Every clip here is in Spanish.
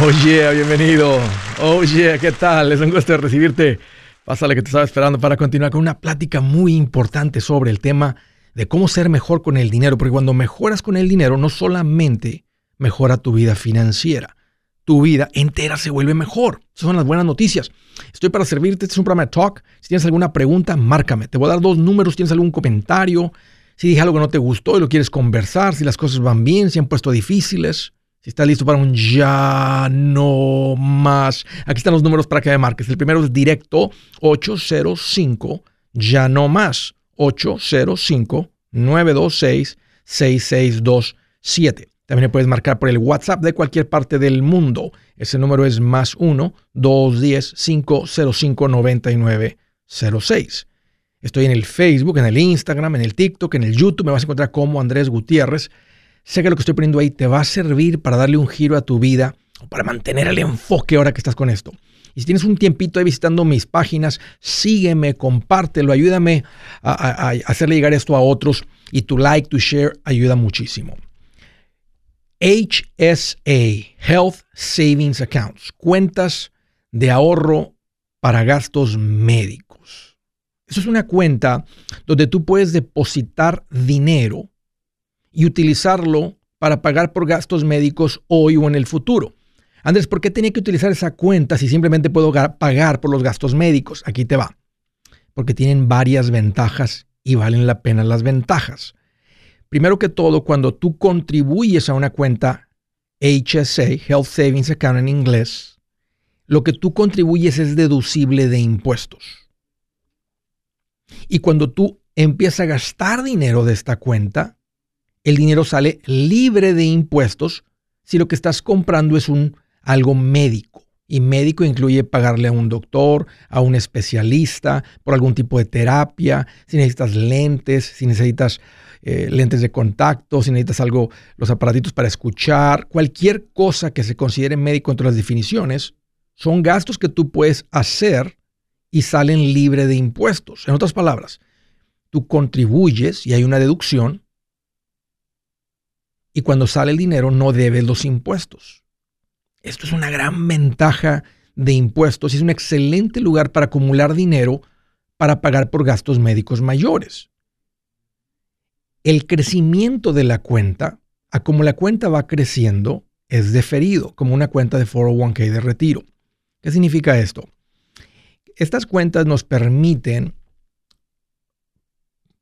Oh yeah, bienvenido. Oh yeah, ¿qué tal? Es un gusto recibirte. Pásale que te estaba esperando para continuar con una plática muy importante sobre el tema de cómo ser mejor con el dinero, porque cuando mejoras con el dinero no solamente mejora tu vida financiera, tu vida entera se vuelve mejor. Esas son las buenas noticias. Estoy para servirte, este es un programa de talk. Si tienes alguna pregunta, márcame. Te voy a dar dos números, si tienes algún comentario, si dije algo que no te gustó y lo quieres conversar, si las cosas van bien, si han puesto difíciles. Si estás listo para un ya no más. Aquí están los números para que me marques. El primero es directo 805 ya no más. 805 926 6627. También puedes marcar por el WhatsApp de cualquier parte del mundo. Ese número es más 1 210 505 9906. Estoy en el Facebook, en el Instagram, en el TikTok, en el YouTube. Me vas a encontrar como Andrés Gutiérrez. Sé que lo que estoy poniendo ahí te va a servir para darle un giro a tu vida o para mantener el enfoque ahora que estás con esto. Y si tienes un tiempito ahí visitando mis páginas, sígueme, compártelo, ayúdame a, hacerle llegar esto a otros y tu like, tu share ayuda muchísimo. HSA, Health Savings Accounts, cuentas de ahorro para gastos médicos. Eso es una cuenta donde tú puedes depositar dinero y utilizarlo para pagar por gastos médicos hoy o en el futuro. Andrés, ¿por qué tenía que utilizar esa cuenta si simplemente puedo pagar por los gastos médicos? Aquí te va. Porque tienen varias ventajas y valen la pena las ventajas. Primero que todo, cuando tú contribuyes a una cuenta HSA, Health Savings Account en inglés, lo que tú contribuyes es deducible de impuestos. Y cuando tú empiezas a gastar dinero de esta cuenta, el dinero sale libre de impuestos si lo que estás comprando es un algo médico. Y médico incluye pagarle a un doctor, a un especialista, por algún tipo de terapia, si necesitas lentes, si necesitas eh, lentes de contacto, si necesitas algo, los aparatitos para escuchar, cualquier cosa que se considere médico entre las definiciones, son gastos que tú puedes hacer y salen libre de impuestos. En otras palabras, tú contribuyes y hay una deducción y cuando sale el dinero no debes los impuestos. Esto es una gran ventaja de impuestos y es un excelente lugar para acumular dinero para pagar por gastos médicos mayores. El crecimiento de la cuenta, a como la cuenta va creciendo, es deferido, como una cuenta de 401k de retiro. ¿Qué significa esto? Estas cuentas nos permiten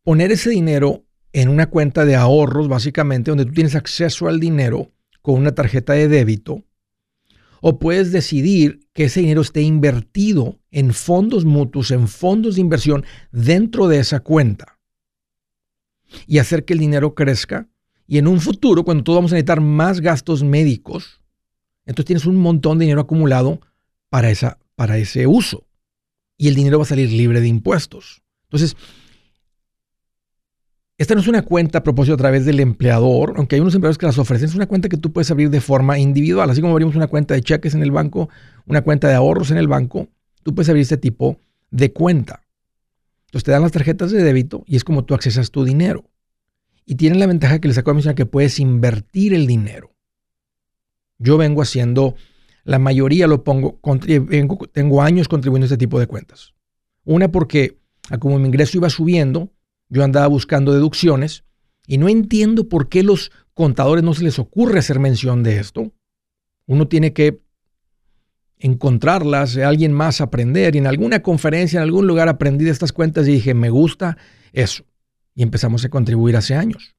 poner ese dinero en una cuenta de ahorros, básicamente, donde tú tienes acceso al dinero con una tarjeta de débito, o puedes decidir que ese dinero esté invertido en fondos mutuos, en fondos de inversión dentro de esa cuenta y hacer que el dinero crezca. Y en un futuro, cuando todos vamos a necesitar más gastos médicos, entonces tienes un montón de dinero acumulado para, esa, para ese uso. Y el dinero va a salir libre de impuestos. Entonces, esta no es una cuenta a propósito a través del empleador, aunque hay unos empleadores que las ofrecen, es una cuenta que tú puedes abrir de forma individual, así como abrimos una cuenta de cheques en el banco, una cuenta de ahorros en el banco, tú puedes abrir este tipo de cuenta. Entonces te dan las tarjetas de débito y es como tú accesas tu dinero. Y tienen la ventaja que les acabo de mencionar que puedes invertir el dinero. Yo vengo haciendo, la mayoría lo pongo, tengo años contribuyendo a este tipo de cuentas. Una porque como mi ingreso iba subiendo, yo andaba buscando deducciones y no entiendo por qué los contadores no se les ocurre hacer mención de esto. Uno tiene que encontrarlas, alguien más aprender. Y en alguna conferencia, en algún lugar aprendí de estas cuentas y dije, me gusta eso. Y empezamos a contribuir hace años.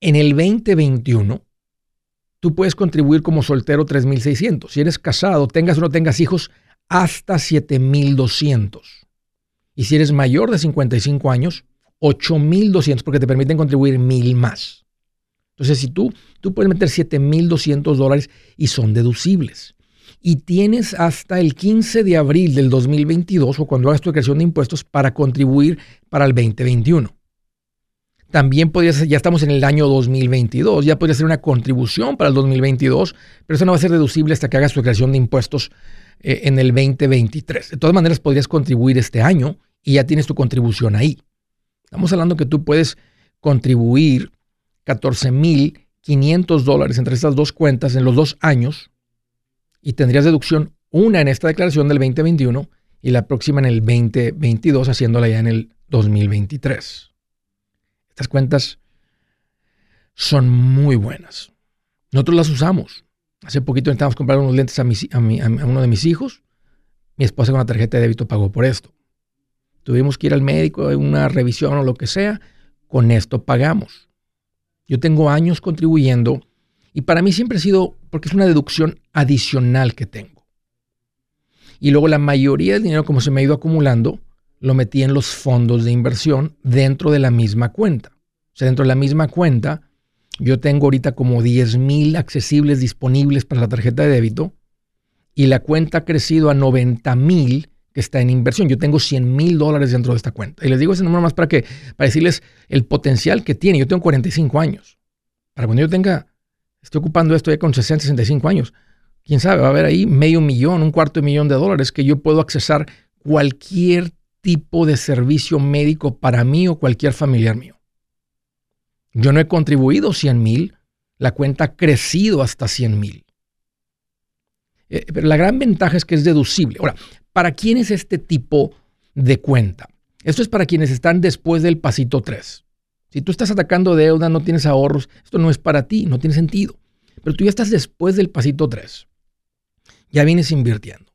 En el 2021, tú puedes contribuir como soltero 3.600. Si eres casado, tengas o no tengas hijos, hasta 7.200. Y si eres mayor de 55 años, 8.200 porque te permiten contribuir mil más. Entonces, si tú, tú puedes meter 7.200 dólares y son deducibles. Y tienes hasta el 15 de abril del 2022 o cuando hagas tu declaración de impuestos para contribuir para el 2021. También podrías, ya estamos en el año 2022, ya podría ser una contribución para el 2022, pero eso no va a ser deducible hasta que hagas tu declaración de impuestos eh, en el 2023. De todas maneras, podrías contribuir este año y ya tienes tu contribución ahí. Estamos hablando que tú puedes contribuir 14.500 dólares entre estas dos cuentas en los dos años Y tendrías deducción una en esta declaración del 2021 y la próxima en el 2022, haciéndola ya en el 2023. Estas cuentas son muy buenas. Nosotros las usamos. Hace poquito intentamos comprar unos lentes a, a, uno de mis hijos. Mi esposa con la tarjeta de débito pagó por esto. Tuvimos que ir al médico, una revisión o lo que sea. Con esto pagamos. Yo tengo años contribuyendo y para mí siempre ha sido porque es una deducción adicional que tengo. Y luego la mayoría del dinero, como se me ha ido acumulando, lo metí en los fondos de inversión dentro de la misma cuenta. O sea, dentro de la misma cuenta, yo tengo ahorita como 10 mil accesibles disponibles para la tarjeta de débito y la cuenta ha crecido a 90 mil que está en inversión. Yo tengo 100 mil dólares dentro de esta cuenta. Y les digo ese número más para, que, para decirles el potencial que tiene. Yo tengo 45 años. Para cuando yo tenga, estoy ocupando esto ya con 60, 65 años, quién sabe, va a haber ahí medio millón, un cuarto de millón de dólares que yo puedo accesar cualquier tipo de servicio médico para mí o cualquier familiar mío. Yo no he contribuido 100 mil, la cuenta ha crecido hasta 100 mil. Eh, pero la gran ventaja es que es deducible. Ahora, ¿para quién es este tipo de cuenta? Esto es para quienes están después del pasito 3. Si tú estás atacando deuda, no tienes ahorros, esto no es para ti, no tiene sentido. Pero tú ya estás después del pasito 3. Ya vienes invirtiendo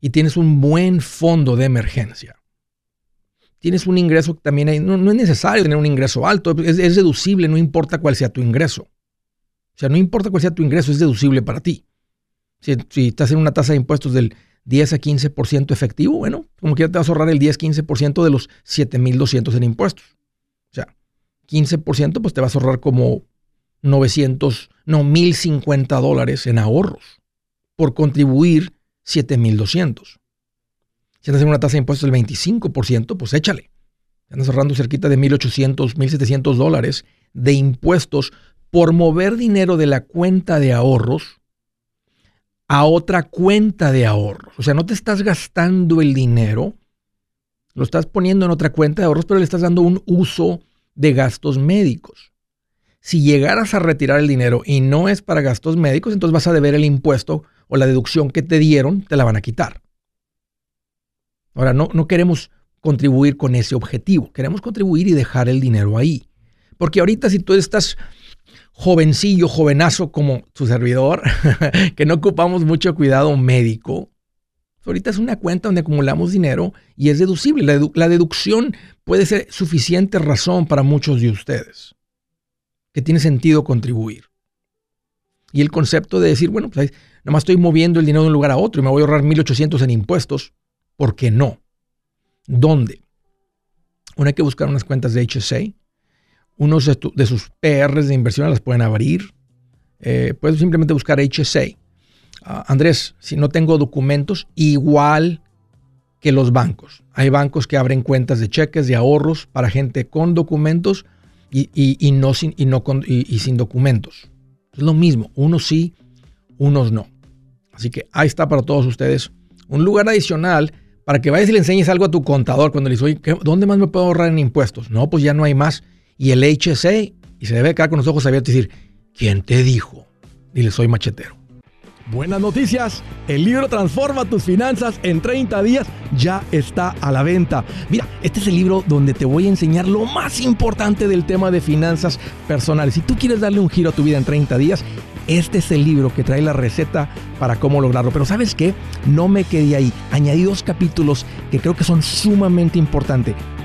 y tienes un buen fondo de emergencia tienes un ingreso que también no, es necesario tener un ingreso alto, es, deducible, no importa cuál sea tu ingreso. O sea, no importa cuál sea tu ingreso, es deducible para ti. Si, estás en una tasa de impuestos del 10 a 15% efectivo, bueno, como quiera te vas a ahorrar el 10-15% de los 7.200 en impuestos. O sea, 15% pues te vas a ahorrar como 900, no, 1.050 dólares en ahorros por contribuir 7.200. Si andas en una tasa de impuestos del 25%, pues échale. Andas ahorrando cerquita de 1.800, 1.700 dólares de impuestos por mover dinero de la cuenta de ahorros a otra cuenta de ahorros. O sea, no te estás gastando el dinero, lo estás poniendo en otra cuenta de ahorros, pero le estás dando un uso de gastos médicos. Si llegaras a retirar el dinero y no es para gastos médicos, entonces vas a deber el impuesto o la deducción que te dieron, te la van a quitar. Ahora, no, no queremos contribuir con ese objetivo, queremos contribuir y dejar el dinero ahí. Porque ahorita si tú estás jovencillo, jovenazo como tu servidor, que no ocupamos mucho cuidado médico, ahorita es una cuenta donde acumulamos dinero y es deducible. La, deducción puede ser suficiente razón para muchos de ustedes, que tiene sentido contribuir. Y el concepto de decir, bueno, pues nada más estoy moviendo el dinero de un lugar a otro y me voy a ahorrar 1.800 en impuestos, ¿Por qué no? ¿Dónde? Uno hay que buscar unas cuentas de HSA. Unos de, sus PRs de inversión las pueden abrir. Eh, puedes simplemente buscar HSA. Ah, Andrés, si no tengo documentos, igual que los bancos. Hay bancos que abren cuentas de cheques, de ahorros para gente con documentos y, no, sin, y, no y sin documentos. Es lo mismo, unos sí, unos no. Así que ahí está para todos ustedes. Un lugar adicional para que vayas y le enseñes algo a tu contador cuando le dices, ¿dónde más me puedo ahorrar en impuestos? No, pues ya no hay más. Y el HSA, y se debe quedar con los ojos abiertos y decir, ¿quién te dijo? Dile, soy machetero. Buenas noticias, el libro Transforma tus finanzas en 30 días ya está a la venta. Mira, este es el libro donde te voy a enseñar lo más importante del tema de finanzas personales. Si tú quieres darle un giro a tu vida en 30 días, este es el libro que trae la receta para cómo lograrlo. Pero sabes qué? No me quedé ahí. Añadí dos capítulos que creo que son sumamente importantes.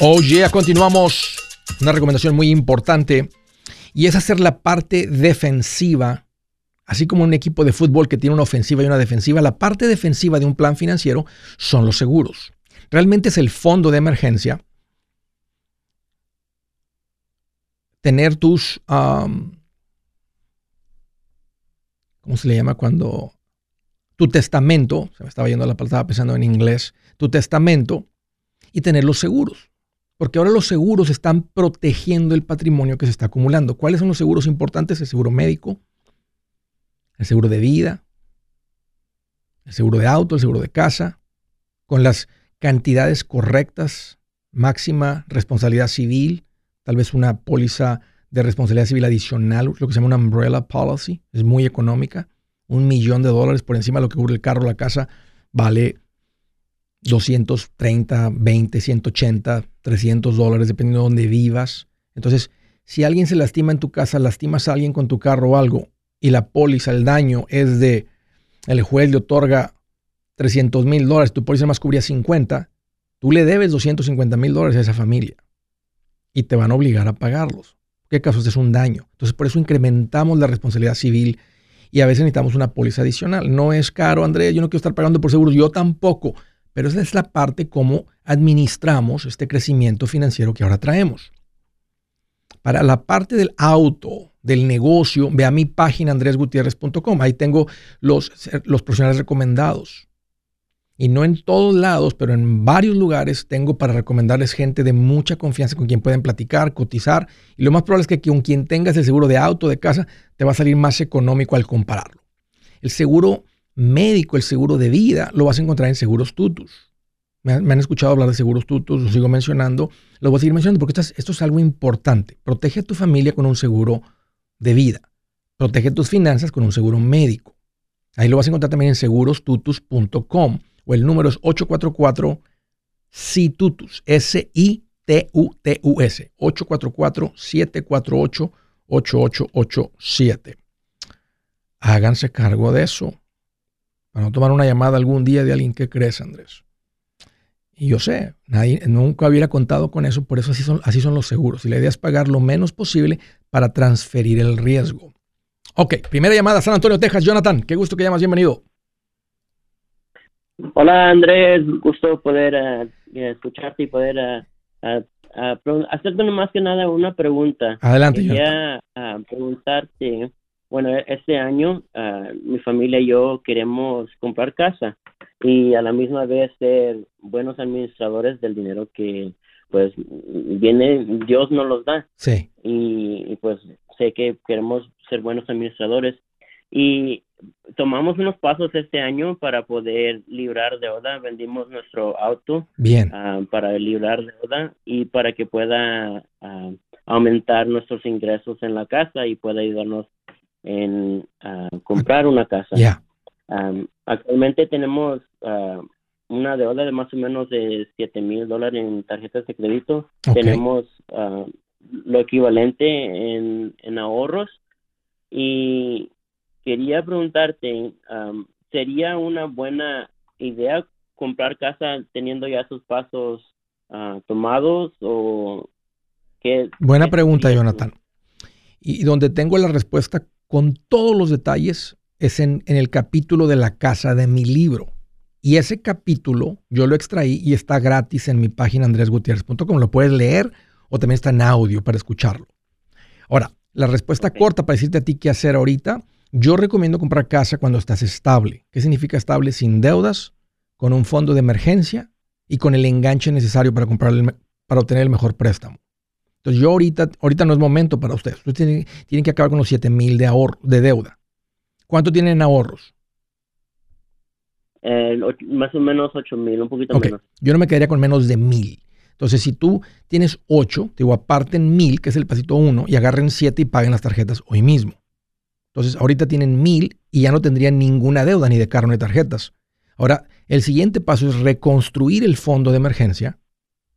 Oye, continuamos. Una recomendación muy importante y es hacer la parte defensiva, así como un equipo de fútbol que tiene una ofensiva y una defensiva, la parte defensiva de un plan financiero son los seguros. Realmente es el fondo de emergencia. Tener tus, ¿cómo se le llama cuando? Tu testamento, se me estaba yendo la palabra, pensando en inglés, tu testamento y tener los seguros. Porque ahora los seguros están protegiendo el patrimonio que se está acumulando. ¿Cuáles son los seguros importantes? El seguro médico, el seguro de vida, el seguro de auto, el seguro de casa, con las cantidades correctas, máxima responsabilidad civil, tal vez una póliza de responsabilidad civil adicional, lo que se llama una umbrella policy, es muy económica, un millón de dólares por encima de lo que cubre el carro la casa, vale 230, 20, 180, 300 dólares, dependiendo de dónde vivas. Entonces, si alguien se lastima en tu casa, lastimas a alguien con tu carro o algo, y la póliza, el daño es de, el juez le otorga 300 mil dólares, tu póliza más cubría 50, tú le debes 250 mil dólares a esa familia y te van a obligar a pagarlos. ¿Qué caso? es un daño. Entonces, por eso incrementamos la responsabilidad civil y a veces necesitamos una póliza adicional. No es caro, Andrés, yo no quiero estar pagando por seguros, yo tampoco. Pero esa es la parte como administramos este crecimiento financiero que ahora traemos. Para la parte del auto, del negocio, ve a mi página andresgutierrez.com. Ahí tengo los, los profesionales recomendados. Y no en todos lados, pero en varios lugares tengo para recomendarles gente de mucha confianza con quien pueden platicar, cotizar. Y lo más probable es que con quien tengas el seguro de auto, de casa, te va a salir más económico al compararlo. El seguro médico, el seguro de vida, lo vas a encontrar en Seguros Tutus. Me han, escuchado hablar de Seguros Tutus, lo sigo mencionando, lo voy a seguir mencionando porque esto es, algo importante. Protege a tu familia con un seguro de vida. Protege tus finanzas con un seguro médico. Ahí lo vas a encontrar también en segurostutus.com o el número es 844 SITUTUS, S-I-T-U-T-U-S, 844-748-8887. Háganse cargo de eso. Para no tomar una llamada algún día de alguien que crees, Andrés. Y yo sé, nadie, nunca hubiera contado con eso, por eso así son, así son los seguros. Y la idea es pagar lo menos posible para transferir el riesgo. Ok, primera llamada, San Antonio, Texas. Jonathan, qué gusto que llamas, bienvenido. Hola Andrés, gusto poder eh, escucharte y poder uh, hacerte más que nada una pregunta. Adelante. Quería preguntarte bueno, e-, este año ah, mi familia y yo queremos comprar casa y a la misma vez ser buenos administradores del dinero que pues viene, Dios nos los da. Sí. Y, pues sé que queremos ser buenos administradores y tomamos unos pasos este año para poder librar deuda, vendimos nuestro auto Bien. Ah, para librar deuda y para que pueda ah, aumentar nuestros ingresos en la casa y pueda ayudarnos en ah, comprar una casa. actualmente tenemos uh, una deuda de más o menos de 7 mil dólares en tarjetas de crédito. Tenemos ah, lo equivalente en, en, ahorros. Y quería preguntarte, ¿sería una buena idea comprar casa teniendo ya sus pasos tomados o qué? Buena pregunta, Jonathan. Y donde tengo la respuesta con todos los detalles es en, en el capítulo de la casa de mi libro. Y ese capítulo yo lo extraí y está gratis en mi página andresgutierrez.com. Lo puedes leer o también está en audio para escucharlo. Ahora, la respuesta corta para decirte a ti qué hacer ahorita, yo recomiendo comprar casa cuando estás estable. ¿Qué significa estable? Sin deudas, con un fondo de emergencia y con el enganche necesario para, comprar para obtener el mejor préstamo. Entonces yo ahorita, ahorita no es momento para ustedes. Ustedes tienen, que acabar con los 7 mil de, ahorro, de deuda. ¿Cuánto tienen ahorros? Eh, más o menos 8 mil, un poquito menos. Yo no me quedaría con menos de mil. Entonces, si tú tienes 8, te digo, aparten 1000, que es el pasito 1, y agarren 7 y paguen las tarjetas hoy mismo. Entonces, ahorita tienen 1000 y ya no tendrían ninguna deuda ni de carro ni de tarjetas. Ahora, el siguiente paso es reconstruir el fondo de emergencia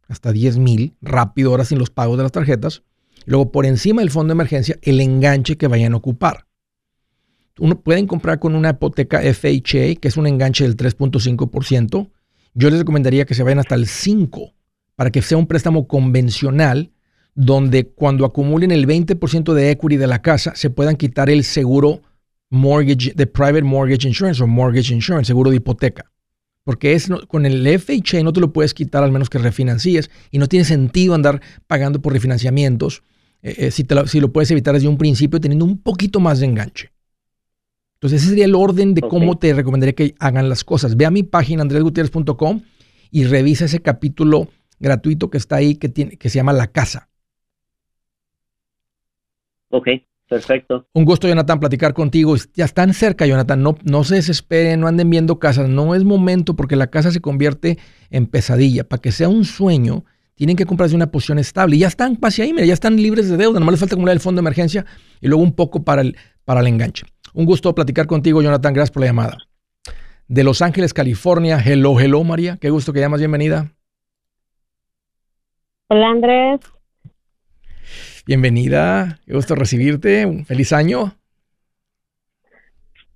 hasta 10,000, rápido, ahora sin los pagos de las tarjetas. Y luego, por encima del fondo de emergencia, el enganche que vayan a ocupar. Uno, pueden comprar con una hipoteca FHA, que es un enganche del 3.5%. Yo les recomendaría que se vayan hasta el 5% para que sea un préstamo convencional donde cuando acumulen el 20% de equity de la casa se puedan quitar el seguro mortgage, de private mortgage insurance o mortgage insurance, seguro de hipoteca. Porque es, con el FHA no te lo puedes quitar al menos que refinancies y no tiene sentido andar pagando por refinanciamientos eh, eh, si, lo, si, lo, puedes evitar desde un principio teniendo un poquito más de enganche. Entonces ese sería el orden de cómo te recomendaría que hagan las cosas. Ve a mi página andresgutierrez.com y revisa ese capítulo gratuito que está ahí que, tiene, que se llama La Casa. Ok, perfecto. Un gusto, Jonathan, platicar contigo. Ya están cerca, Jonathan. No, no se desesperen, no anden viendo casas. No es momento porque la casa se convierte en pesadilla. Para que sea un sueño, tienen que comprarse una posición estable. Y ya están casi ahí, mira, ya están libres de deuda. Nomás les falta acumular el fondo de emergencia y luego un poco para el, para el enganche. Un gusto platicar contigo, Jonathan. Gracias por la llamada. De Los Ángeles, California. Hello, hello, María. Qué gusto que llamas. Bienvenida. Hola Andrés. Bienvenida, qué gusto recibirte. Un feliz año.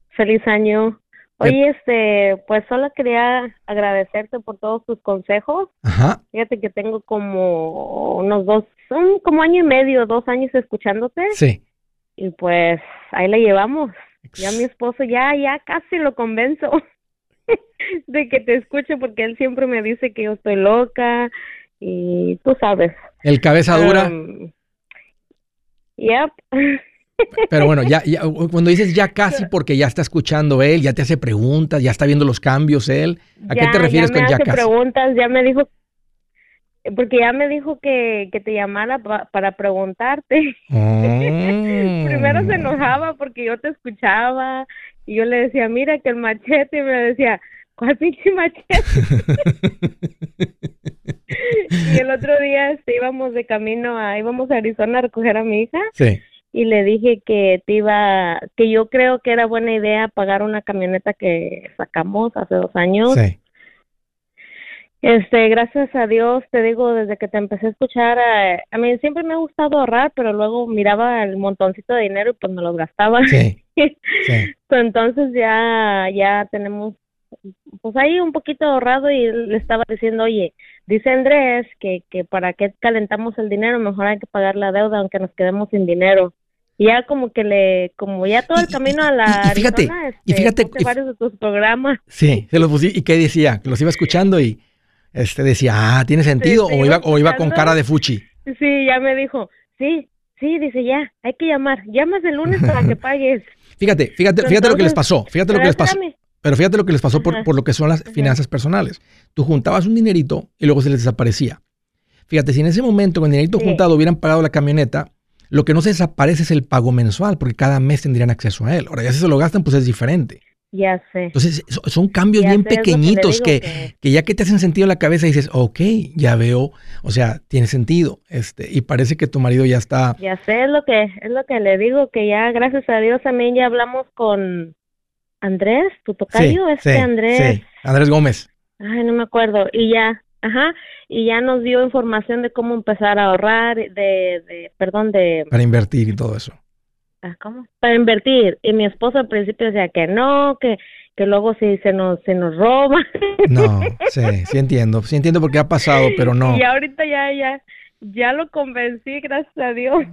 Feliz año. Oye, este, pues solo quería agradecerte por todos tus consejos. Ajá. Fíjate que tengo como unos dos, un, como año y medio, dos años escuchándote. Sí. Y pues ahí la llevamos. Ya mi esposo ya, ya casi lo convenzo de que te escuche porque él siempre me dice que yo estoy loca, y tú sabes. ¿El cabeza dura? Um, yep. Pero bueno, ya, cuando dices ya casi porque ya está escuchando él, ya te hace preguntas, ya está viendo los cambios él. ¿A qué te refieres ya con ya casi? preguntas, ya me dijo porque ya me dijo que, que te llamara para preguntarte. Primero se enojaba porque yo te escuchaba y yo le decía, mira que el machete y me decía, ¿cuál pinche machete? y el otro día este, íbamos de camino a, íbamos a Arizona a recoger a mi hija. Y le dije que te iba, que yo creo que era buena idea pagar una camioneta que sacamos hace dos años. Este, gracias a Dios, te digo, desde que te empecé a escuchar, eh, a, mí siempre me ha gustado ahorrar, pero luego miraba el montoncito de dinero y pues me lo gastaba. Sí. Entonces ya, ya tenemos pues ahí un poquito ahorrado y le estaba diciendo, oye, dice Andrés que, que para qué calentamos el dinero, mejor hay que pagar la deuda aunque nos quedemos sin dinero. Y ya como que le, como ya todo el camino a la y, fíjate, y fíjate, este, varios de tus programas. Sí, se los y qué decía, que los iba escuchando y este decía, ah, tiene sentido, o iba, o iba con cara de fuchi. Sí, ya me dijo, sí, sí, dice ya, hay que llamar, llamas el lunes para que pagues. Fíjate, fíjate, fíjate lo que les pasó, fíjate lo que les pasó. Pero fíjate lo que les pasó por, lo que son las finanzas personales. Tú juntabas un dinerito y luego se les desaparecía. Fíjate, si en ese momento con el dinerito juntado hubieran pagado la camioneta, lo que no se desaparece es el pago mensual, porque cada mes tendrían acceso a él. Ahora, ya si se lo gastan, pues es diferente. Ya sé. Entonces, son cambios bien pequeñitos que, que, ya que te hacen sentido en la cabeza dices, ok, ya veo, o sea, tiene sentido. este Y parece que tu marido ya está... Ya sé, es lo que, es lo que le digo, que ya, gracias a Dios, también ya hablamos con, Andrés, tu tocayo, este Andrés. Sí, Andrés Gómez. Ay, no me acuerdo. Y ya, ajá, y ya nos dio información de cómo empezar a ahorrar, de, de perdón, de... Para invertir y todo eso. Ah, ¿Cómo? Para invertir. Y mi esposo al principio decía que no, que, que luego sí se nos, se nos roba. No, sí, sí entiendo. Sí entiendo porque ha pasado, pero no. Y ahorita ya, ya, ya lo convencí, gracias a Dios.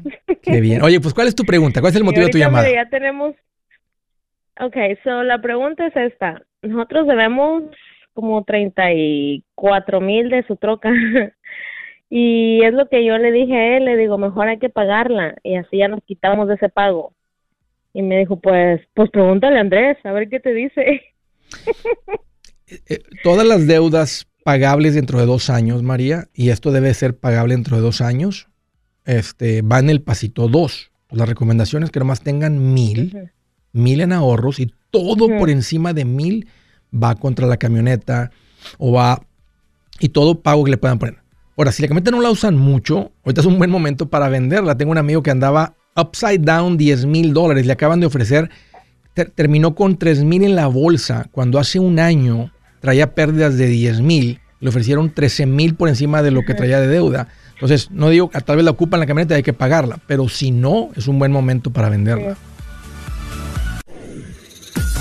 Qué bien. Oye, pues ¿cuál es tu pregunta? ¿Cuál es el motivo de tu llamada? Ya tenemos Ok, so la pregunta es esta. Nosotros debemos como 34 mil de su troca. y es lo que yo le dije a él, le digo, mejor hay que pagarla y así ya nos quitamos de ese pago. Y me dijo, pues, pues pregúntale a Andrés, a ver qué te dice. Eh, eh, todas las deudas pagables dentro de dos años, María, y esto debe ser pagable dentro de dos años, este, va en el pasito dos. Las recomendaciones que nomás tengan mil, mil en ahorros y todo por encima de mil va contra la camioneta o va y todo pago que le puedan poner. Ahora, si la camioneta no la usan mucho, ahorita es un buen momento para venderla. Tengo un amigo que andaba upside down 10 mil dólares, le acaban de ofrecer, terminó con 3 mil en la bolsa cuando hace un año traía pérdidas de 10 mil, le ofrecieron 13 mil por encima de lo que traía de deuda. Entonces, no digo que tal vez la ocupan la camioneta y hay que pagarla, pero si no, es un buen momento para venderla.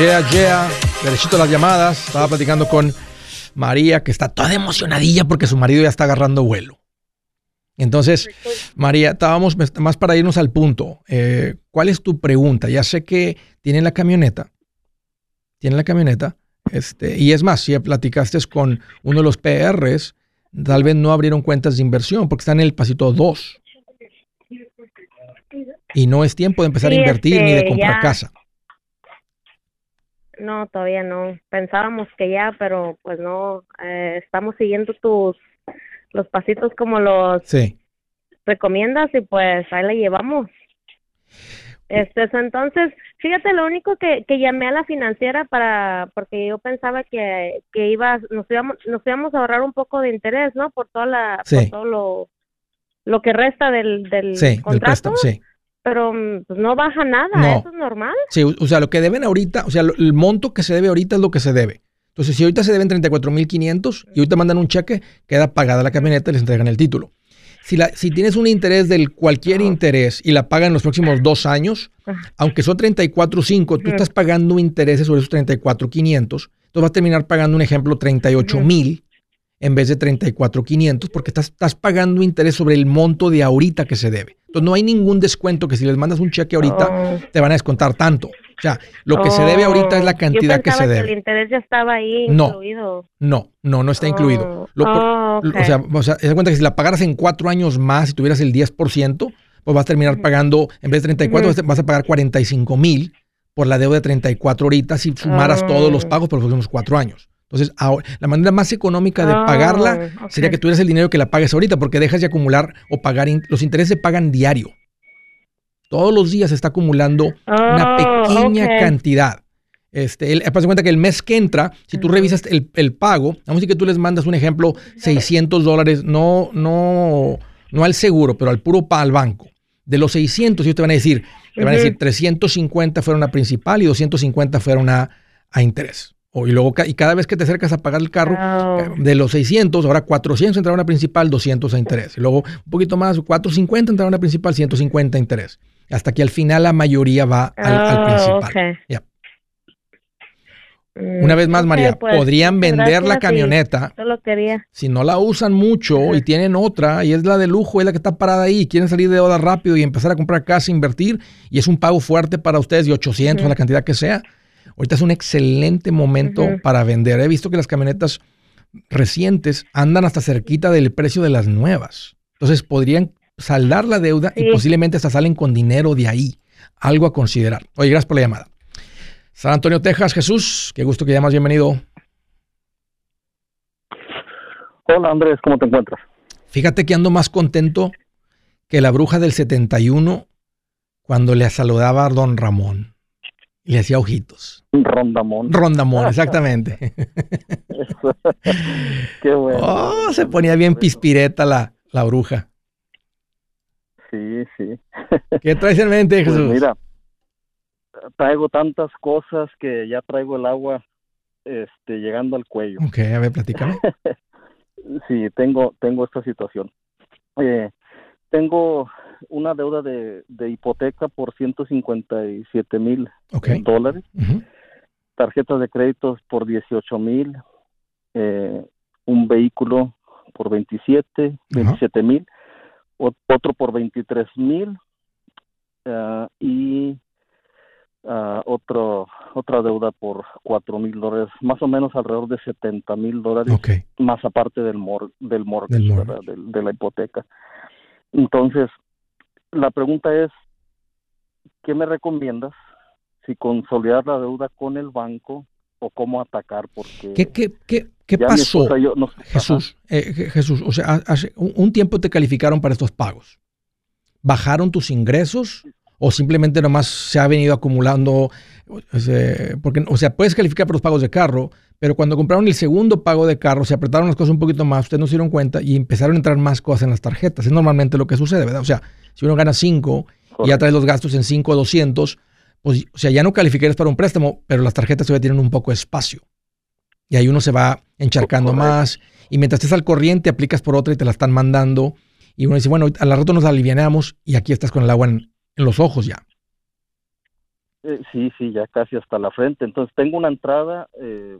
Yeah, yeah. Derechito las llamadas. Estaba platicando con María, que está toda emocionadilla porque su marido ya está agarrando vuelo. Entonces, María, estábamos más para irnos al punto. Eh, ¿Cuál es tu pregunta? Ya sé que tienen la camioneta. Tienen la camioneta. Este, y es más, si platicaste con uno de los PRs, tal vez no abrieron cuentas de inversión porque están en el pasito 2. Y no es tiempo de empezar a invertir ni de este, comprar casa. No, todavía no. Pensábamos que ya, pero pues no. Eh, estamos siguiendo tus los pasitos como los recomiendas y pues ahí la llevamos. Este, entonces, fíjate, lo único que, que llamé a la financiera para, porque yo pensaba que, que iba, nos íbamos, nos íbamos a ahorrar un poco de interés, ¿no? Por toda la, por todo lo, lo que resta del, del contrato. sí pero mm, pues no baja nada, eso es normal. Sí, o sea, lo que deben ahorita, o sea, el monto que se debe ahorita es lo que se debe. Entonces, si ahorita se deben 34.500 y ahorita mandan un cheque, queda pagada la camioneta y les entregan el título. Si, la, si tienes un interés del cualquier interés y la pagan en los próximos dos años, aunque son 34.5, tú estás pagando intereses sobre esos 34.500, entonces vas a terminar pagando, un ejemplo, 38.000 en vez de 34,500 porque estás, estás pagando interés sobre el monto de ahorita que se debe. Entonces no hay ningún descuento que si les mandas un cheque ahorita oh. te van a descontar tanto. O sea, lo que se debe ahorita es la oh. cantidad que se debe. Que el interés ya estaba ahí incluido. No, no, no está incluido. Oh. O sea, o sea, se cuenta que si la pagaras en cuatro años más y tuvieras el 10%, pues vas a terminar pagando, en vez de 34, vas a pagar 45 mil por la deuda de 34 ahorita si sumaras todos los pagos por los últimos cuatro años. Entonces, ahora, la manera más económica de pagarla ah, sería que tuvieras el dinero que la pagues ahorita, porque dejas de acumular o pagar. los intereses se pagan diario. Todos los días se está acumulando una oh, pequeña cantidad. Este, el, cuenta que el mes que entra, si tú revisas el, el, pago, vamos a decir que tú les mandas un ejemplo, 600 dólares, no, no, no al seguro, pero al puro pa, al banco. De los 600, ellos te van a decir, te van a decir 350 fueron a principal y 250 fueron a, a interés. Y luego y cada vez que te acercas a pagar el carro, de los 600, ahora 400 entra una principal, 200 a interés. Y luego un poquito más, 450 entra una principal, 150 a interés. Hasta que al final la mayoría va al, oh, principal. Mm, una vez más, María, pues, podrían vender la camioneta. Si no la usan mucho y tienen otra, y es la de lujo, es la que está parada ahí, y quieren salir de deuda rápido y empezar a comprar casa, invertir, y es un pago fuerte para ustedes de 800 o la cantidad que sea ahorita es un excelente momento para vender. He visto que las camionetas recientes andan hasta cerquita del precio de las nuevas. Entonces podrían saldar la deuda y posiblemente hasta salen con dinero de ahí. Algo a considerar. Oye, gracias por la llamada. San Antonio, Texas, Jesús, qué gusto que llamas, bienvenido. Hola Andrés, ¿cómo te encuentras? Fíjate que ando más contento que la bruja del 71 cuando le saludaba a don Ramón le hacía ojitos. Rondamón. Rondamón, exactamente. Qué bueno. Oh, se ponía bien pispireta la, la bruja. Sí, sí. ¿Qué traes en mente, pues Jesús? mira, traigo tantas cosas que ya traigo el agua este, llegando al cuello. Ok, a ver, platícame. sí, tengo, tengo esta situación. Eh, tengo una deuda de, de hipoteca por 157 mil dólares, tarjetas de créditos por 18 mil, eh, un vehículo por 27, 27 mil otro por 23 mil uh, y uh, otro otra deuda por 4 mil dólares, más o menos alrededor de 70 mil dólares, más aparte del, mor del mortgage, de, la hipoteca. Entonces, la pregunta es, ¿qué me recomiendas? Si consolidar la deuda con el banco o cómo atacar, porque... ¿Qué, qué, qué, qué pasó, Jesús? Eh, Jesús, o sea, hace un tiempo te calificaron para estos pagos. ¿Bajaron tus ingresos o simplemente nomás se ha venido acumulando? porque, o sea, puedes calificar por los pagos de carro, pero cuando compraron el segundo pago de carro, se apretaron las cosas un poquito más, ustedes no se dieron cuenta y empezaron a entrar más cosas en las tarjetas. Es normalmente lo que sucede, ¿verdad? O sea, si uno gana 5 y ya trae los gastos en 5 o 200, pues, o sea, ya no calificarías para un préstamo, pero las tarjetas todavía tienen un poco de espacio. Y ahí uno se va encharcando más. Y mientras estés al corriente, aplicas por otra y te la están mandando. Y uno dice, bueno, a la rato nos alivianamos y aquí estás con el agua en, los ojos ya. Eh, sí, sí, ya casi hasta la frente. Entonces tengo una entrada eh,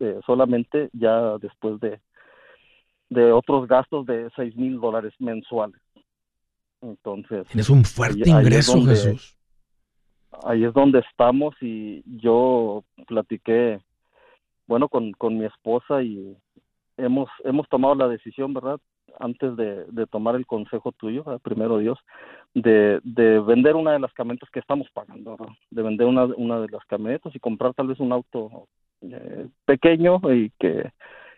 eh, solamente ya después de, de otros gastos de 6 mil dólares mensuales. Entonces. Tienes un fuerte ingreso, Jesús ahí es donde estamos y yo platiqué, bueno, con, con mi esposa y hemos, hemos tomado la decisión, ¿verdad? Antes de, de tomar el consejo tuyo, primero Dios, de, de vender una de las camionetas que estamos pagando, de vender una, una de las camionetas y comprar tal vez un auto eh, pequeño y que,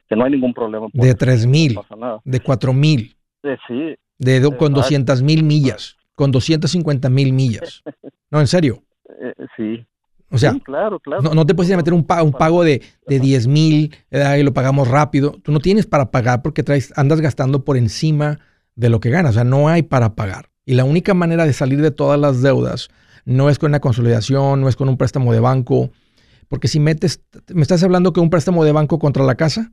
que, no hay ningún problema. De tres mil, de cuatro mil. Eh, sí. De, con doscientas mil millas, con 250 mil millas. No, en serio. Eh, sí. O sea, claro, claro. No, te puedes ir a meter un, pago, un pago de, de 10 mil y lo pagamos rápido. Tú no tienes para pagar porque traes, andas gastando por encima de lo que ganas. O sea, no hay para pagar. Y la única manera de salir de todas las deudas no es con una consolidación, no es con un préstamo de banco. Porque si metes, ¿me estás hablando que un préstamo de banco contra la casa?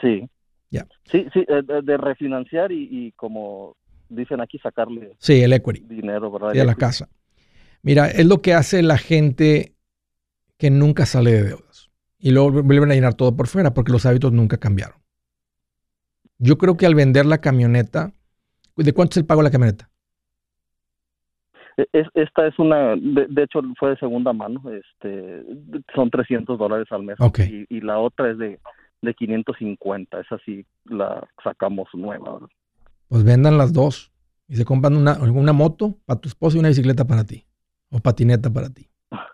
Sí. Ya. Sí, sí, eh, de, refinanciar y, como dicen aquí, sacarle sí, el equity. dinero, ¿verdad? a la casa. Mira, es lo que hace la gente que nunca sale de deudas. Y luego vuelven a llenar todo por fuera porque los hábitos nunca cambiaron. Yo creo que al vender la camioneta, ¿de cuánto es el pago de la camioneta? E, esta es una, de, hecho fue de segunda mano, este, son 300 dólares al mes. Y, la otra es de, de 550, esa sí la sacamos nueva. Pues vendan las dos y se compran una, una moto para tu esposo y una bicicleta para ti o patineta para ti.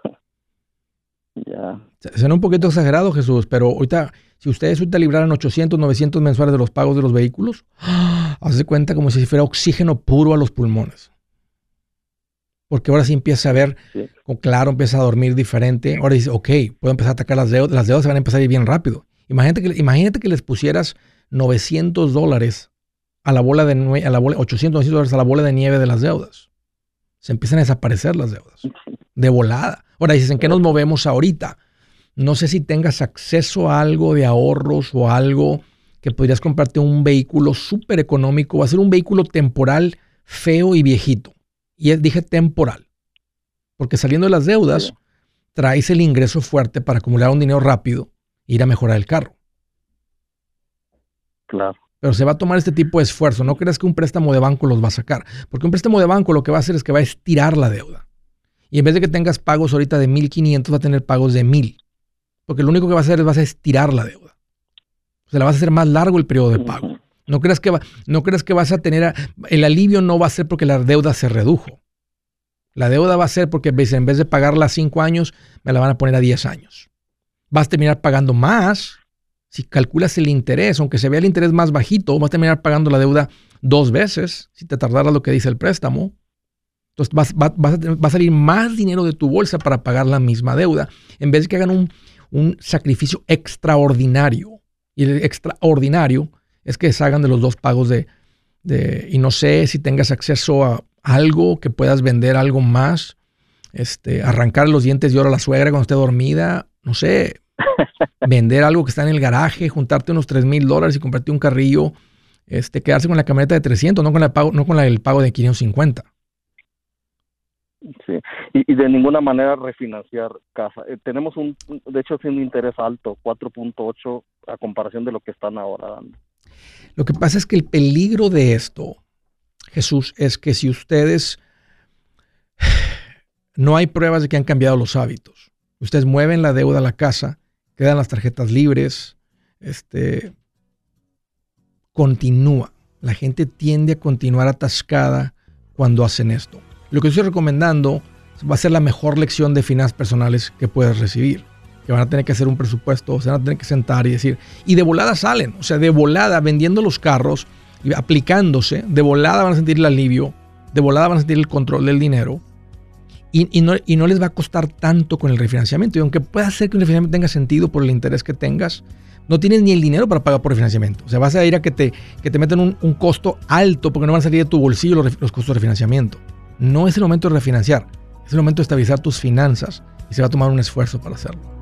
Ya. Suena un poquito exagerado, Jesús, pero ahorita, si ustedes ahorita libraran 800, 900 mensuales de los pagos de los vehículos, hace cuenta como si fuera oxígeno puro a los pulmones. Porque ahora sí empieza a ver, claro, empieza a dormir diferente. Ahora dice, ok, puedo empezar a atacar las deudas. Las deudas se van a empezar a ir bien rápido. Imagínate que, imagínate que les pusieras 900 dólares a la bola de a la bola, 800, 900 dólares a la bola de nieve de las deudas se empiezan a desaparecer las deudas. De volada. Ahora dices, ¿en qué nos movemos ahorita? No sé si tengas acceso a algo de ahorros o algo que podrías comprarte un vehículo súper económico. Va a ser un vehículo temporal, feo y viejito. Y dije temporal. Porque saliendo de las deudas, traes el ingreso fuerte para acumular un dinero rápido e ir a mejorar el carro. Claro pero se va a tomar este tipo de esfuerzo. No creas que un préstamo de banco los va a sacar, porque un préstamo de banco lo que va a hacer es que va a estirar la deuda. Y en vez de que tengas pagos ahorita de 1500, va a tener pagos de 1000. Porque lo único que va a hacer es vas a estirar la deuda. O sea, la vas a hacer más largo el periodo de pago. No creas que, no creas que vas a tener... el alivio no va a ser porque la deuda se redujo. La deuda va a ser porque en vez de pagarla a 5 años, me la van a poner a 10 años. Vas a terminar pagando más. Si calculas el interés, aunque se vea el interés más bajito, vas a terminar pagando la deuda dos veces si te tardara lo que dice el préstamo. Entonces vas, va, a, salir más dinero de tu bolsa para pagar la misma deuda, en vez de que hagan un, un sacrificio extraordinario. Y el extraordinario es que se hagan de los dos pagos de, de, y no sé si tengas acceso a algo que puedas vender algo más, este, arrancar los dientes de oro a la suegra cuando esté dormida, no sé, vender algo que está en el garaje, juntarte unos 3 mil dólares y comprarte un carrillo, este, quedarse con la camioneta de 300, no con, la pago, no con el pago de 550. Sí, y, de ninguna manera refinanciar casa. Eh, tenemos un, de hecho, un interés alto, 4.8 a comparación de lo que están ahora dando. Lo que pasa es que el peligro de esto, Jesús, es que si ustedes no hay pruebas de que han cambiado los hábitos. Ustedes mueven la deuda a la casa, quedan las tarjetas libres, este continúa. La gente tiende a continuar atascada cuando hacen esto. Lo que estoy recomendando va a ser la mejor lección de finanzas personales que puedes recibir que van a tener que hacer un presupuesto, se van a tener que sentar y decir, y de volada salen, o sea, de volada vendiendo los carros, y aplicándose, de volada van a sentir el alivio, de volada van a sentir el control del dinero, y, no, les va a costar tanto con el refinanciamiento. Y aunque pueda ser que un refinanciamiento tenga sentido por el interés que tengas, no tienes ni el dinero para pagar por refinanciamiento. O sea, vas a ir a que te, que metan un, costo alto porque no van a salir de tu bolsillo los, los costos de refinanciamiento. No es el momento de refinanciar, es el momento de estabilizar tus finanzas y se va a tomar un esfuerzo para hacerlo.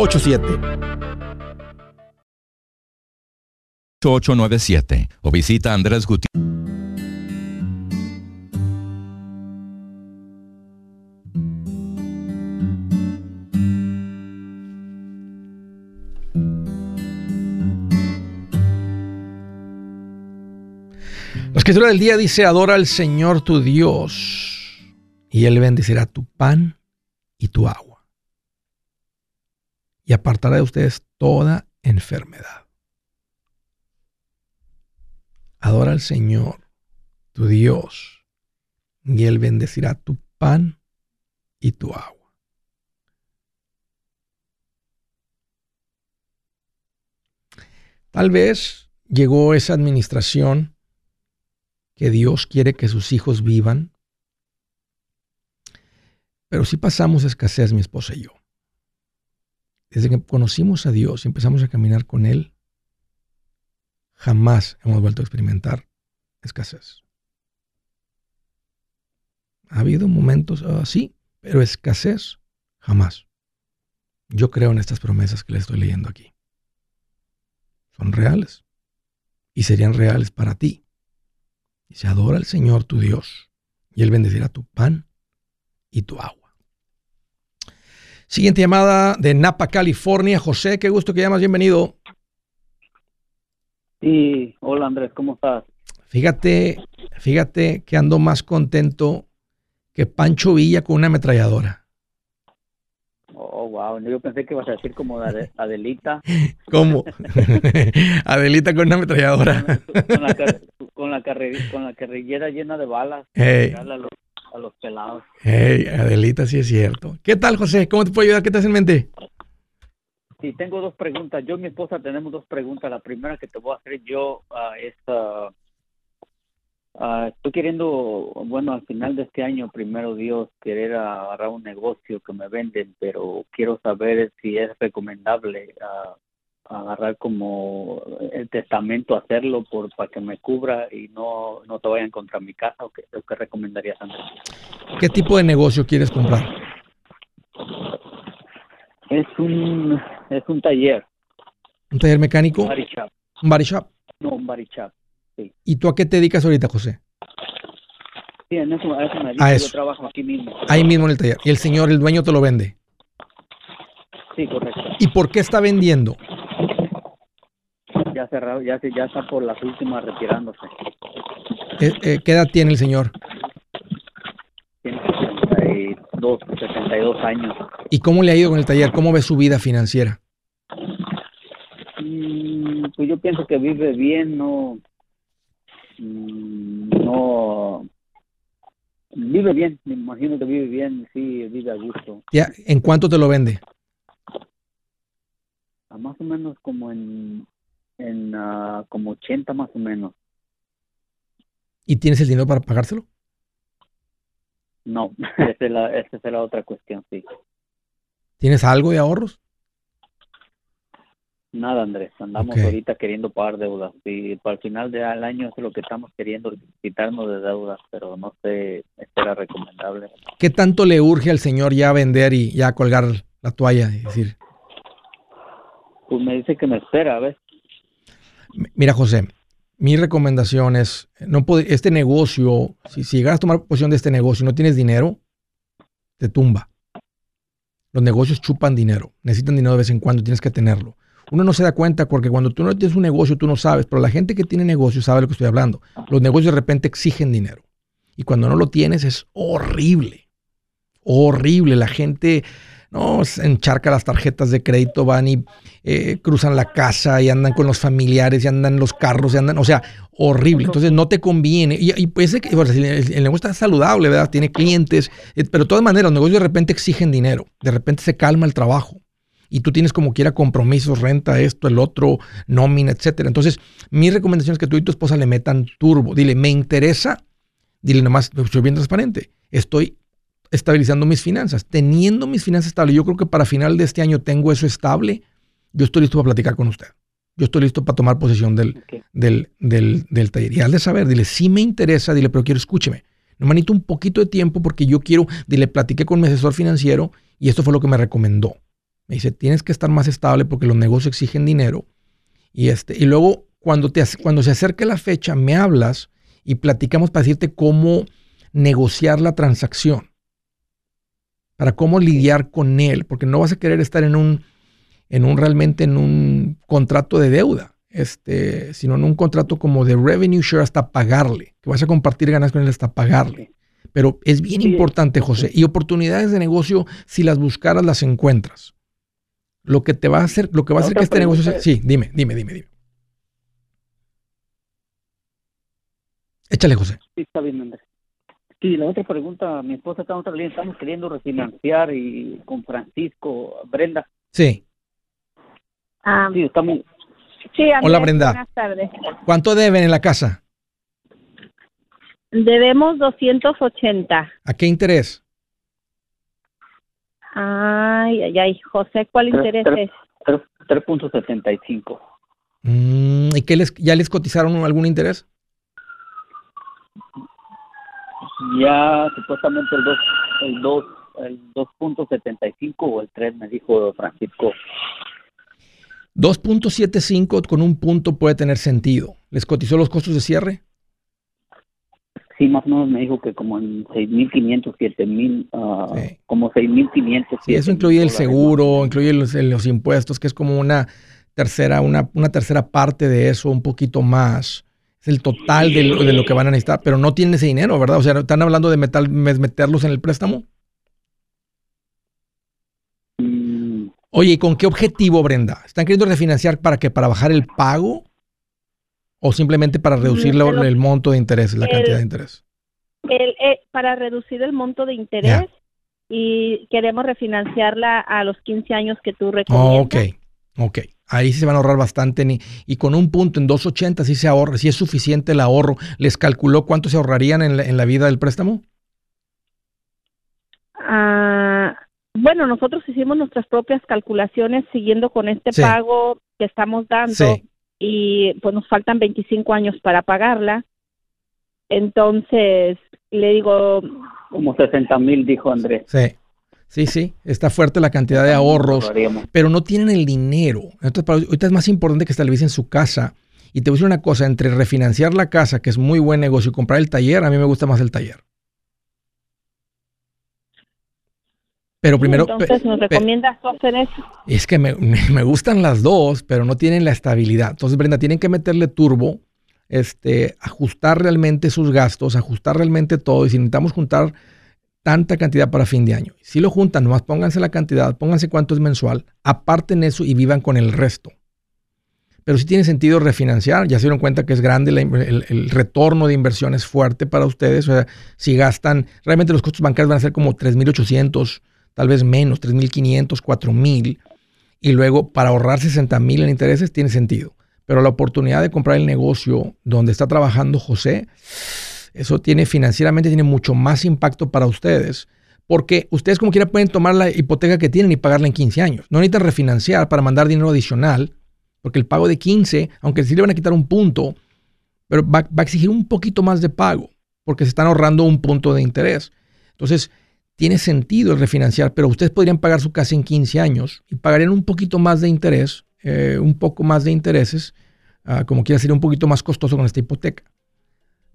844-748-8887 8897 o visita Andrés Gutiérrez. La escritura del día dice, adora al Señor tu Dios y Él bendecirá tu pan y tu agua y apartará de ustedes toda enfermedad. Adora al Señor tu Dios y Él bendecirá tu pan y tu agua. Tal vez llegó esa administración que Dios quiere que sus hijos vivan. Pero si pasamos escasez, mi esposa y yo. Desde que conocimos a Dios y empezamos a caminar con Él, jamás hemos vuelto a experimentar escasez. Ha habido momentos así, pero escasez jamás. Yo creo en estas promesas que le estoy leyendo aquí. Son reales y serían reales para ti y se adora al Señor tu Dios, y Él bendecirá tu pan y tu agua. Siguiente llamada de Napa, California. José, qué gusto que llamas, bienvenido. Sí, hola Andrés, ¿cómo estás? Fíjate, fíjate que ando más contento que Pancho Villa con una ametralladora. Oh, wow. Yo pensé que ibas a decir como Adelita. ¿Cómo? Adelita con una ametralladora. Con la, con la, con la carrillera llena de balas. A, los, pelados. Hey, Adelita, sí es cierto. ¿Qué tal, José? ¿Cómo te puedo ayudar? ¿Qué te hace en mente? Sí, tengo dos preguntas. Yo y mi esposa tenemos dos preguntas. La primera que te voy a hacer yo uh, es, uh, estoy queriendo, bueno, al final de este año, primero Dios, querer agarrar un negocio que me venden, pero quiero saber si es recomendable agarrar como el testamento, hacerlo por para que me cubra y no, no te vayan contra mi casa o qué, o qué recomendarías Andrés. ¿Qué tipo de negocio quieres comprar? Es un, es un taller. ¿Un taller mecánico? Un body shop. ¿Un body shop? No, un body shop, sí. ¿Y tú a qué te dedicas ahorita, José? Sí, en eso, a eso me dedico. Yo trabajo aquí mismo. Ahí mismo en el taller. ¿Y el señor, el dueño, te lo vende? Sí, correcto. ¿Y por qué está vendiendo? Ya cerrado, ya, ya está por las últimas retirándose. Eh, eh, ¿Qué edad tiene el señor? Tiene 62, 62 años. ¿Y cómo le ha ido con el taller? ¿Cómo ve su vida financiera? Mm, pues yo pienso que vive bien, no, mm, no, vive bien, me imagino que vive bien, sí, vive a gusto. Ya, ¿en cuánto te lo vende? A más o menos como en, en uh, como 80 más o menos. ¿Y tienes el dinero para pagárselo? No, esa es la, esa es la otra cuestión, sí. ¿Tienes algo de ahorros? Nada, Andrés. Andamos ahorita queriendo pagar deudas. Y para el final del año es lo que estamos queriendo, quitarnos de deudas, pero no sé, esto era recomendable. ¿Qué tanto le urge al señor ya vender y ya colgar la toalla? Es decir, pues me dice que me espera, a ver. Mira, José, mi recomendación es, no puede, este negocio, si, si llegas a tomar posición de este negocio y no tienes dinero, te tumba. Los negocios chupan dinero, necesitan dinero de vez en cuando, tienes que tenerlo. Uno no se da cuenta porque cuando tú no tienes un negocio, tú no sabes, pero la gente que tiene negocio sabe lo que estoy hablando. Los negocios de repente exigen dinero. Y cuando no lo tienes es horrible. Horrible. La gente no encharca las tarjetas de crédito, van y eh, cruzan la casa y andan con los familiares y andan los carros y andan, o sea, horrible. Entonces no te conviene. Y, y pues el, el, negocio está saludable, ¿verdad? Tiene clientes, eh, pero de todas maneras los negocios de repente exigen dinero, de repente se calma el trabajo. Y tú tienes como quiera compromisos, renta, esto, el otro, nómina, etcétera. Entonces, mi recomendación es que tú y tu esposa le metan turbo. Dile, me interesa. Dile nomás, soy bien transparente. Estoy estabilizando mis finanzas, teniendo mis finanzas estables. Yo creo que para final de este año tengo eso estable yo estoy listo para platicar con usted. Yo estoy listo para tomar posesión del, del, del, taller. Y al de saber, dile, si me interesa, dile, pero quiero escúcheme. No manito un poquito de tiempo porque yo quiero, dile, platiqué con mi asesor financiero y esto fue lo que me recomendó. Me dice, tienes que estar más estable porque los negocios exigen dinero. Y, este, y luego, cuando, te, cuando se acerque la fecha, me hablas y platicamos para decirte cómo negociar la transacción. Para cómo lidiar con él. Porque no vas a querer estar en un en un realmente en un contrato de deuda, este, sino en un contrato como de revenue share hasta pagarle, que vas a compartir ganas con él hasta pagarle. Pero es bien importante, José, y oportunidades de negocio, si las buscaras, las encuentras. Lo que te va a hacer, lo que va a hacer que este negocio sea, Sí, dime, dime, dime, dime. Échale, José. Sí, está bien, Andrés. Sí, la otra pregunta, mi esposa está estamos queriendo refinanciar y con Francisco, Brenda. Sí. Ah, sí, estamos... Hola Brenda. Buenas tardes. ¿Cuánto deben en la casa? Debemos 280. ¿A qué interés? Ay, ay, ay, José, ¿cuál interés es? 3.75. Mm, ¿Y qué les, ya les cotizaron algún interés? Ya supuestamente el 2, el 2, el 2.75 o el 3 me dijo Francisco 2.75 con un punto puede tener sentido. ¿Les cotizó los costos de cierre? Sí, más o menos me dijo que como en 6.500, 7.000, uh, como 6.500. Sí, eso incluye el seguro, incluye los, los, impuestos, que es como una tercera, una, una tercera parte de eso, un poquito más. Es el total de lo, de lo que van a necesitar, pero no tienen ese dinero, ¿verdad? O sea, ¿están hablando de metal, meterlos en el préstamo? Oye, ¿y con qué objetivo, Brenda? ¿Están queriendo refinanciar para qué? ¿Para bajar el pago? ¿O simplemente para reducir el monto de interés, la cantidad de interés? Eh, para reducir el monto de interés y queremos refinanciarla a los 15 años que tú recomiendas. ok, Ok, ahí sí se van a ahorrar bastante y con un punto en 280 sí se ahorra, si es suficiente el ahorro. ¿Les calculó cuánto se ahorrarían en la, vida del préstamo? Ah, bueno, nosotros hicimos nuestras propias calculaciones siguiendo con este pago que estamos dando y pues nos faltan 25 años para pagarla. Entonces, le digo... Como 60 mil, dijo Andrés. Sí. Sí, sí, está fuerte la cantidad de ahorros, pero no tienen el dinero. Entonces, para, ahorita es más importante que estabilicen su casa. Y te voy a decir una cosa, entre refinanciar la casa, que es muy buen negocio, y comprar el taller, a mí me gusta más el taller. Pero primero... Entonces, ¿nos recomiendas hacer eso? Es que me, me, gustan las dos, pero no tienen la estabilidad. Entonces, Brenda, tienen que meterle turbo, este, ajustar realmente sus gastos, ajustar realmente todo. Y si necesitamos juntar tanta cantidad para fin de año. Si lo juntan, nomás pónganse la cantidad, pónganse cuánto es mensual, aparten eso y vivan con el resto. Pero si tiene sentido refinanciar, ya se dieron cuenta que es grande, el, retorno de inversión es fuerte para ustedes. O sea, si gastan, realmente los costos bancarios van a ser como 3.800, tal vez menos, 3.500, 4.000. Y luego para ahorrar 60.000 en intereses tiene sentido. Pero la oportunidad de comprar el negocio donde está trabajando José, eso tiene financieramente tiene mucho más impacto para ustedes. Porque ustedes como quiera pueden tomar la hipoteca que tienen y pagarla en 15 años. No necesitan refinanciar para mandar dinero adicional, porque el pago de 15, aunque sí le van a quitar un punto, pero va, a exigir un poquito más de pago, porque se están ahorrando un punto de interés. Entonces, tiene sentido el refinanciar, pero ustedes podrían pagar su casa en 15 años y pagarían un poquito más de interés, eh, un poco más de intereses, ah, como quiera ser un poquito más costoso con esta hipoteca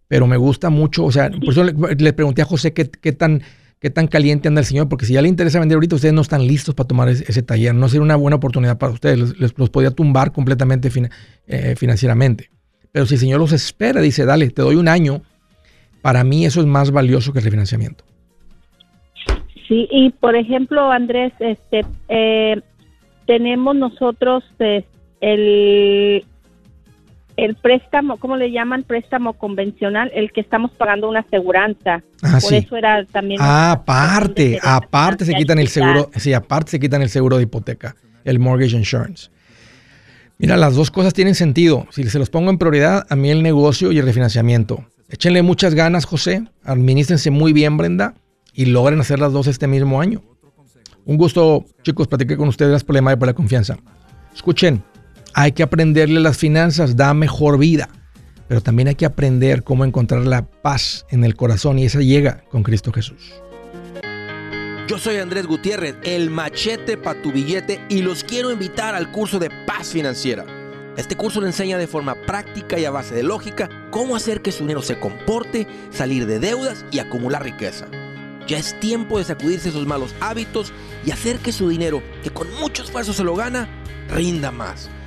pero me gusta mucho, o sea, por eso le, pregunté a José qué, tan, qué tan caliente anda el señor, porque si ya le interesa vender ahorita, ustedes no están listos para tomar ese, taller, no sería una buena oportunidad para ustedes, les, los podía tumbar completamente eh, financieramente. Pero si el señor los espera, dice, dale, te doy un año, para mí eso es más valioso que el refinanciamiento. Sí, y por ejemplo, Andrés, este, eh, tenemos nosotros eh, el el préstamo, ¿cómo le llaman? Préstamo convencional, el que estamos pagando una aseguranza. Ah, Por eso era también. Ah, aparte, aparte se quitan el seguro, sí, aparte se quitan el seguro de hipoteca, el mortgage insurance. Mira, las dos cosas tienen sentido. Si se los pongo en prioridad, a mí el negocio y el refinanciamiento. Échenle muchas ganas, José. Administrense muy bien, Brenda, y logren hacer las dos este mismo año. Un gusto, chicos, platiqué con ustedes por la y por la confianza. Escuchen, hay que aprenderle las finanzas, da mejor vida. Pero también hay que aprender cómo encontrar la paz en el corazón y esa llega con Cristo Jesús. Yo soy Andrés Gutiérrez, el machete para tu billete y los quiero invitar al curso de paz financiera. Este curso le enseña de forma práctica y a base de lógica cómo hacer que su dinero se comporte, salir de deudas y acumular riqueza. Ya es tiempo de sacudirse esos malos hábitos y hacer que su dinero, que con mucho esfuerzo se lo gana, rinda más.